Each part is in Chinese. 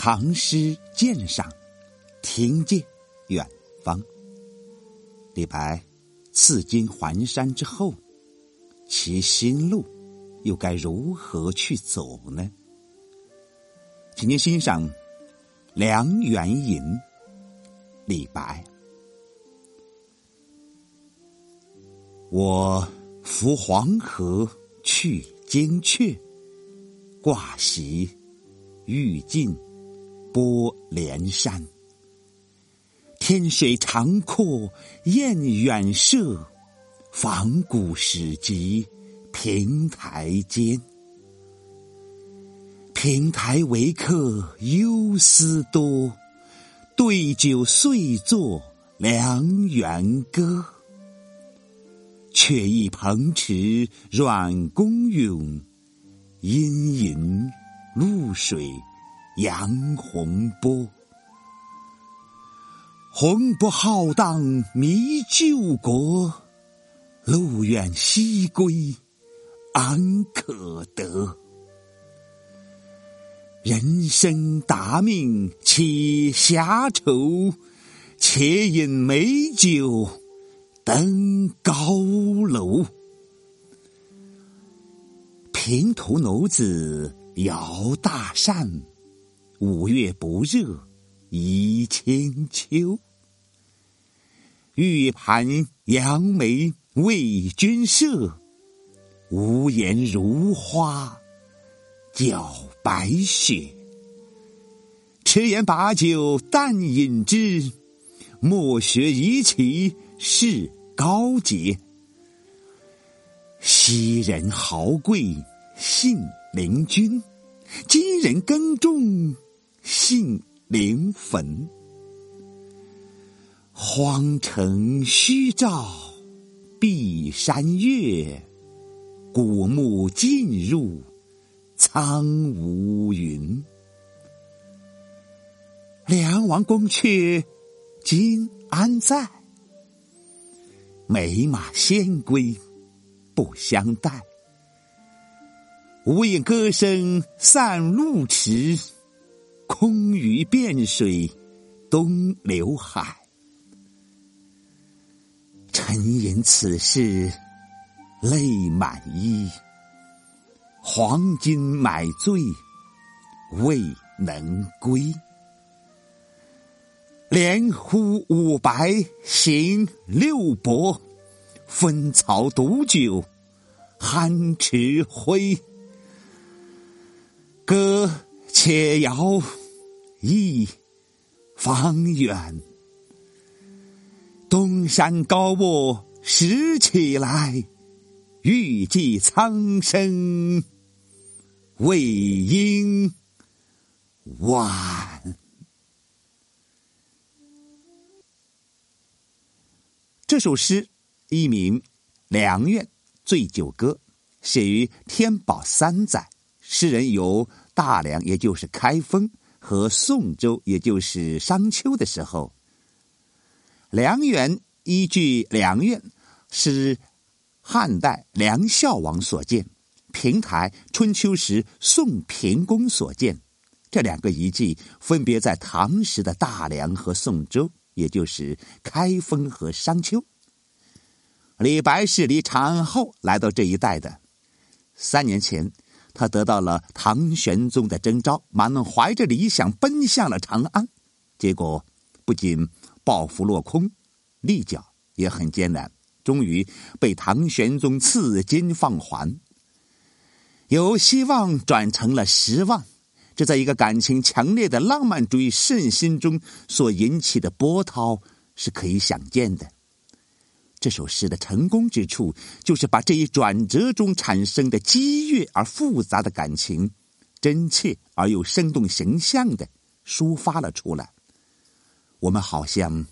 唐诗鉴赏，听见远方。李白赐金还山之后，其心路又该如何去走呢？请您欣赏《梁园吟》，李白。我扶黄河去惊阙，挂席欲尽波连山。天水长阔雁远射，仿古始极平台间。平台为客忧思多，对酒遂作梁园歌。却忆蓬池软功涌，阴隐露水扬洪波。洪波浩荡迷旧国，路远西归安可得？人生达命岂暇愁？且饮美酒。登高楼，平头奴子摇大扇，五月不热宜清秋。玉盘杨梅为君设，无言如花搅白雪。吃言把酒淡饮之，莫学夷其事。高洁，昔人豪贵信陵君，今人耕种杏林坟。荒城虚照碧山月，古木尽入苍梧云。梁王宫阙今安在？美马仙归不相待，无影歌声散露池，空余汴水东流海。沉吟此事泪满衣，黄金买醉未能归。连呼五白行六伯，分曹独酒酣池灰。歌且摇忆方远，东山高卧拾起来，欲济苍生未应晚。这首诗一名《梁苑醉酒歌》，写于天宝三载。诗人由大梁，也就是开封和宋州，也就是商丘的时候。梁园依据梁苑是汉代梁孝王所建，平台春秋时宋平公所建。这两个遗迹分别在唐时的大梁和宋州。也就是开封和商丘。李白是离长安后来到这一带的。三年前，他得到了唐玄宗的征召，满怀着理想奔向了长安。结果不仅抱负落空，立脚也很艰难，终于被唐玄宗赐金放还。由希望转成了失望。这在一个感情强烈的浪漫主义圣心中所引起的波涛是可以想见的。这首诗的成功之处，就是把这一转折中产生的激越而复杂的感情，真切而又生动形象的抒发了出来。我们好像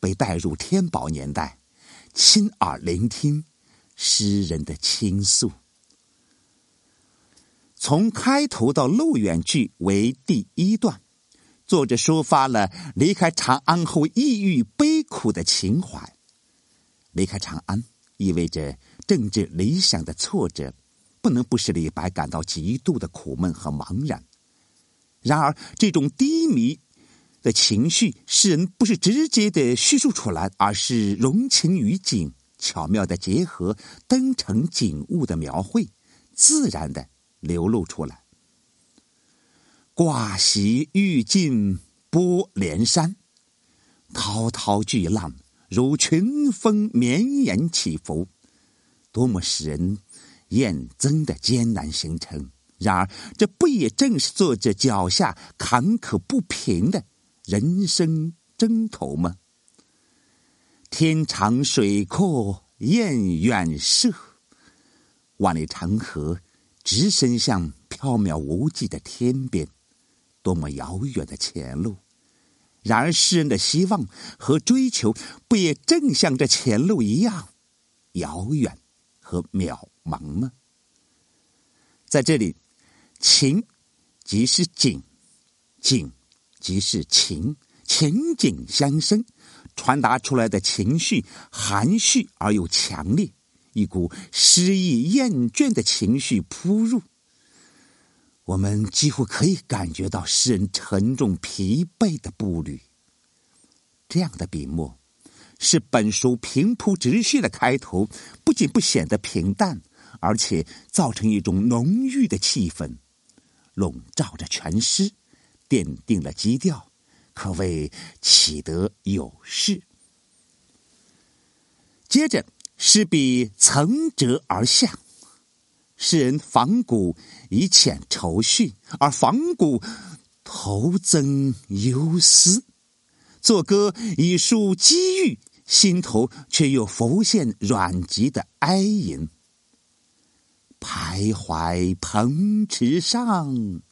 被带入天宝年代，亲耳聆听诗人的倾诉。从开头到路远句为第一段，作者抒发了离开长安后抑郁悲苦的情怀。离开长安意味着政治理想的挫折，不能不使李白感到极度的苦闷和茫然。然而，这种低迷的情绪，诗人不是直接的叙述出来，而是融情于景，巧妙的结合登城景物的描绘，自然的流露出来。挂席欲尽波连山，滔滔巨浪如群峰绵延起伏，多么使人厌憎的艰难行程！然而，这不也正是作者脚下坎坷不平的人生征途吗？天长水阔雁远涉，万里长河直伸向缥缈无际的天边，多么遥远的前路！然而，诗人的希望和追求，不也正像这前路一样遥远和渺茫吗？在这里。情即是景，景即是情，情景相生，传达出来的情绪含蓄而又强烈，一股失意厌倦的情绪扑入，我们几乎可以感觉到诗人沉重疲惫的步履。这样的笔墨，使本书平铺直叙的开头不仅不显得平淡，而且造成一种浓郁的气氛。笼罩着全诗，奠定了基调，可谓起得有势。接着，诗笔层折而下，诗人仿古以遣愁绪，而仿古头增忧思；作歌以抒机遇，心头却又浮现阮籍的哀吟。徘徊蓬池上，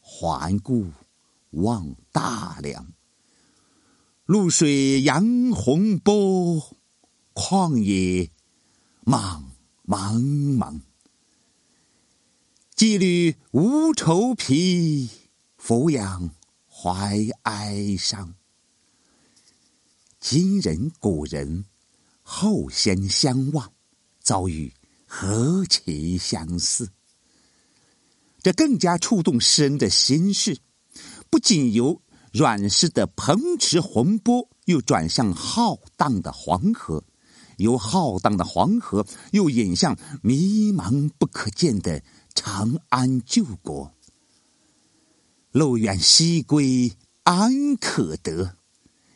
环顾望大梁。露水扬洪波，旷野茫茫茫。羁旅无愁皮，俯仰怀哀伤。今人古人，后先相望，遭遇。何其相似！这更加触动诗人的心事。不仅由阮氏的蓬池洪波，又转向浩荡的黄河；由浩荡的黄河，又引向迷茫不可见的长安旧国。路远西归安可得？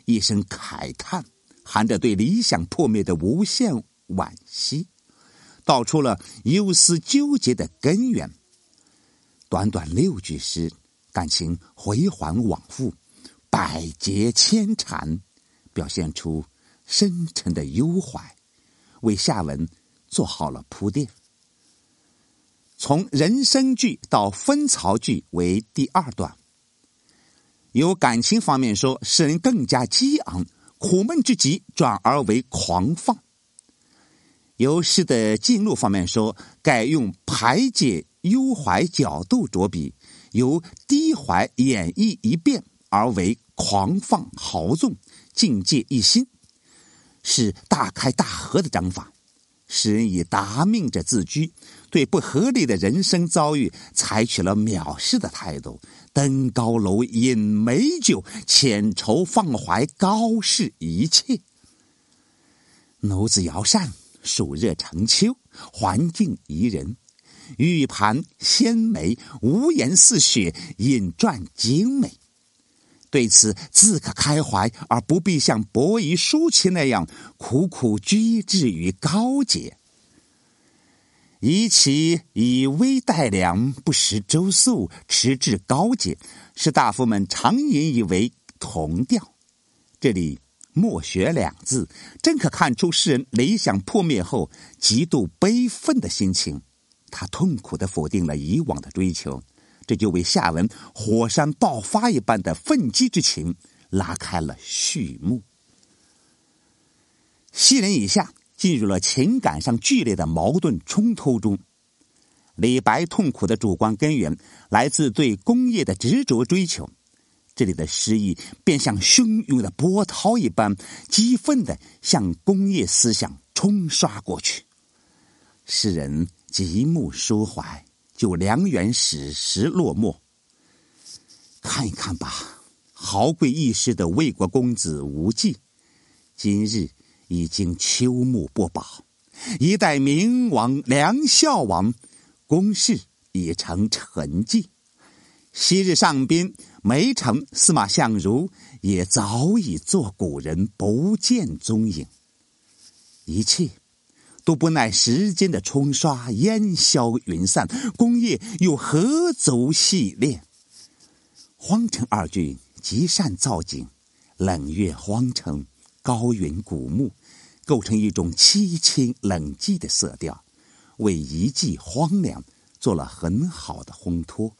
一声慨叹，含着对理想破灭的无限惋惜。道出了忧思纠结的根源。短短六句诗，感情回环往复，百结千缠，表现出深沉的忧怀，为下文做好了铺垫。从人生句到分槽句为第二段。由感情方面说，使人更加激昂，苦闷之极转而为狂放。由诗的进路方面说，改用排解忧怀角度着笔，由低怀演绎一变而为狂放豪纵、境界一新，是大开大合的章法。诗人以达命者自居，对不合理的人生遭遇采取了藐视的态度，登高楼、饮美酒、遣愁放怀，高视一切。奴子摇扇。暑热成秋，环境宜人，玉盘鲜美，屋檐似雪，引篆精美。对此自可开怀，而不必像伯夷叔齐那样苦苦居志于高洁。以其以微待良，不食周粟，持志高洁，士大夫们常引以为同调。这里。墨学两字，真可看出诗人理想破灭后极度悲愤的心情。他痛苦的否定了以往的追求，这就为下文火山爆发一般的愤激之情拉开了序幕。昔人以下进入了情感上剧烈的矛盾冲突中。李白痛苦的主观根源来自对工业的执着追求。这里的诗意便像汹涌的波涛一般，激愤的向工业思想冲刷过去。诗人极目抒怀，就梁园史实落寞。看一看吧，豪贵一时的魏国公子无忌，今日已经秋木不保，一代明王梁孝王，公事已成沉寂。昔日上宾梅城司马相如也早已作古人，不见踪影。一切都不耐时间的冲刷，烟消云散，功业又何足细练？荒城二郡极善造景，冷月荒城，高云古木，构成一种凄清冷寂的色调，为遗迹荒凉做了很好的烘托。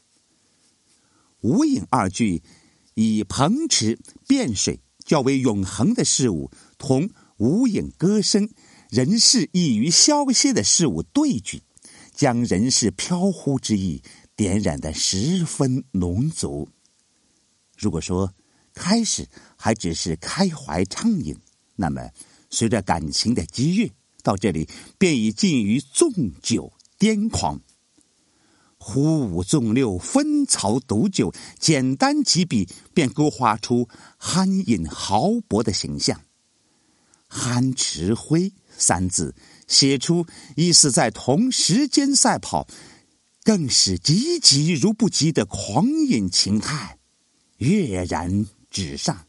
无影二句，以蓬池汴水较为永恒的事物，同无影歌声、人世易于消歇的事物对举，将人世飘忽之意点染得十分浓足。如果说开始还只是开怀畅饮，那么随着感情的激越，到这里便已近于纵酒癫狂。呼五纵六，分曹斗酒，简单几笔便勾画出酣饮豪博的形象。酣池辉三字写出意思在同时间赛跑，更是急急如不及的狂饮情态跃然纸上。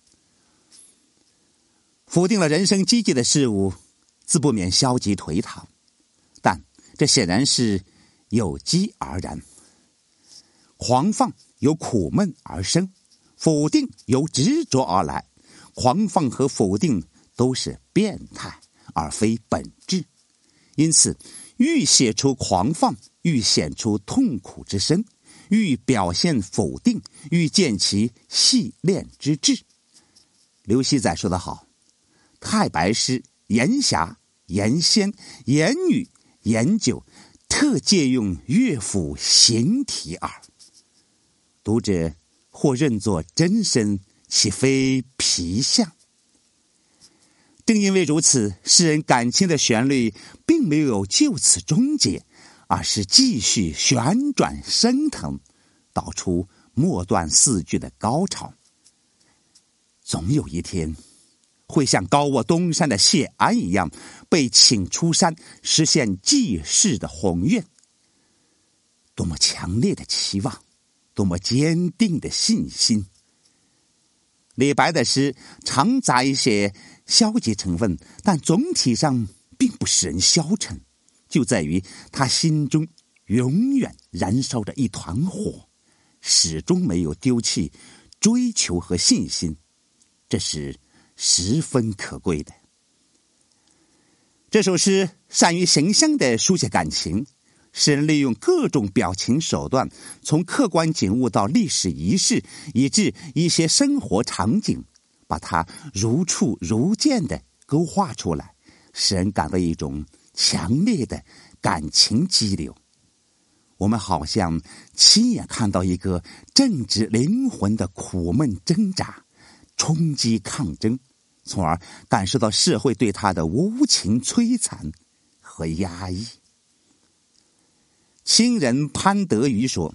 否定了人生积极的事物，自不免消极颓唐，但这显然是。有机而然，狂放由苦闷而生，否定由执着而来。狂放和否定都是变态，而非本质。因此，愈写出狂放，愈显出痛苦之深；欲表现否定，欲见其细练之志。刘熙载说得好：“太白诗，言侠、言仙、言女、言酒。”特借用乐府形体耳，读者或认作真身，岂非皮相？正因为如此，诗人感情的旋律并没有就此终结，而是继续旋转升腾，导出末段四句的高潮。总有一天。会像高卧东山的谢安一样，被请出山实现济世的宏愿。多么强烈的期望，多么坚定的信心！李白的诗常杂一些消极成分，但总体上并不使人消沉，就在于他心中永远燃烧着一团火，始终没有丢弃追求和信心。这是。十分可贵的。这首诗善于形象的书写感情，诗人利用各种表情手段，从客观景物到历史仪式，以至一些生活场景，把它如触如见的勾画出来，使人感到一种强烈的感情激流。我们好像亲眼看到一个正直灵魂的苦闷挣扎、冲击抗争。从而感受到社会对他的无情摧残和压抑。亲人潘德余说：“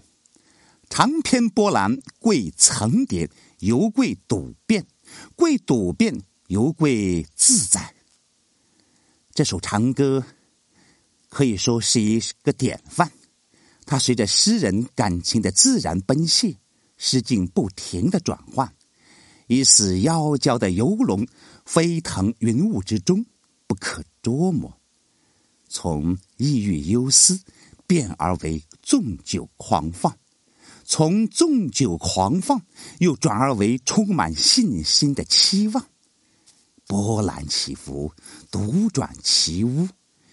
长篇波澜贵层叠，犹贵笃变；贵笃变，犹贵自在。”这首长歌可以说是一个典范。它随着诗人感情的自然奔泻，诗境不停的转换。以似夭娇的游龙飞腾云雾之中，不可捉摸。从抑郁忧思变而为纵酒狂放，从纵酒狂放又转而为充满信心的期望。波澜起伏，独转奇屋，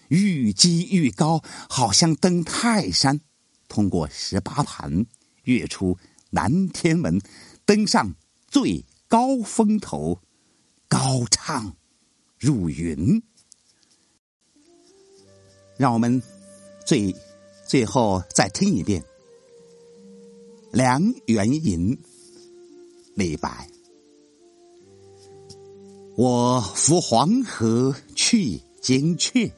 愈积愈高，好像登泰山，通过十八盘，跃出南天门，登上最。高峰头，高唱入云。让我们最最后再听一遍《梁元吟》。李白：我扶黄河去金阙，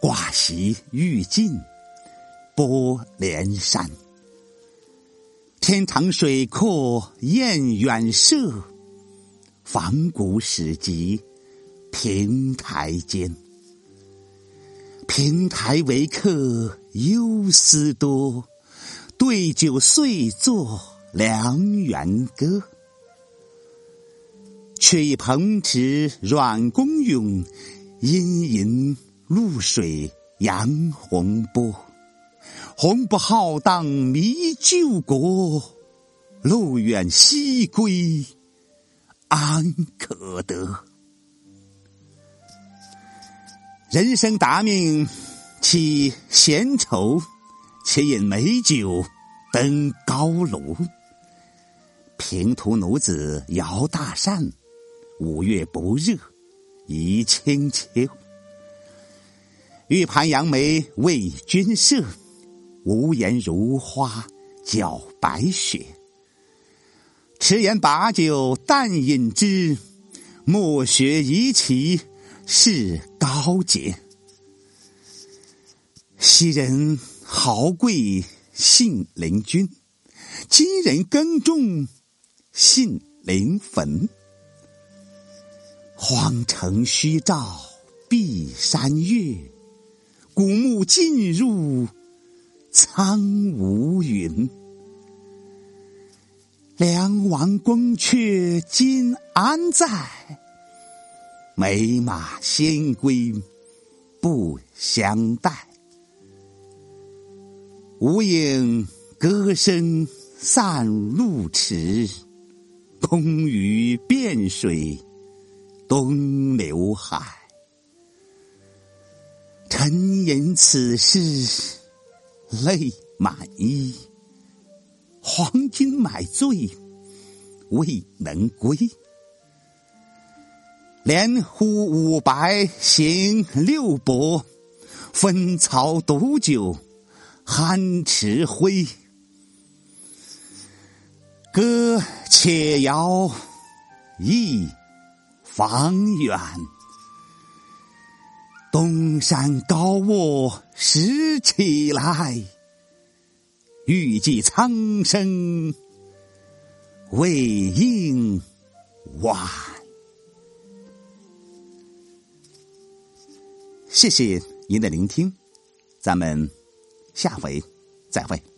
挂席欲尽波连山。天长水阔雁远射，仿古史籍平台间。平台为客忧思多，对酒遂作良缘歌。却以蓬池软弓用，阴吟露水扬洪波。洪不浩荡迷旧国，路远西归安可得？人生达命岂闲愁？且饮美酒登高楼。平途奴子摇大扇，五月不热宜清秋。玉盘杨梅为君设。无言如花搅白雪，迟言把酒但饮之，莫学夷其是高洁。昔人豪贵信陵君，今人耕种信陵坟。荒城虚照碧山月，古木尽入。苍梧云，梁王宫阙今安在？美马仙归不相待。无影歌声散路迟，空余汴水东流海。沉吟此事。泪满衣，黄金买醉未能归。连呼五白行六伯，分曹毒酒酣池灰。歌且遥忆方远。东山高卧拾起来，欲济苍生未应晚。谢谢您的聆听，咱们下回再会。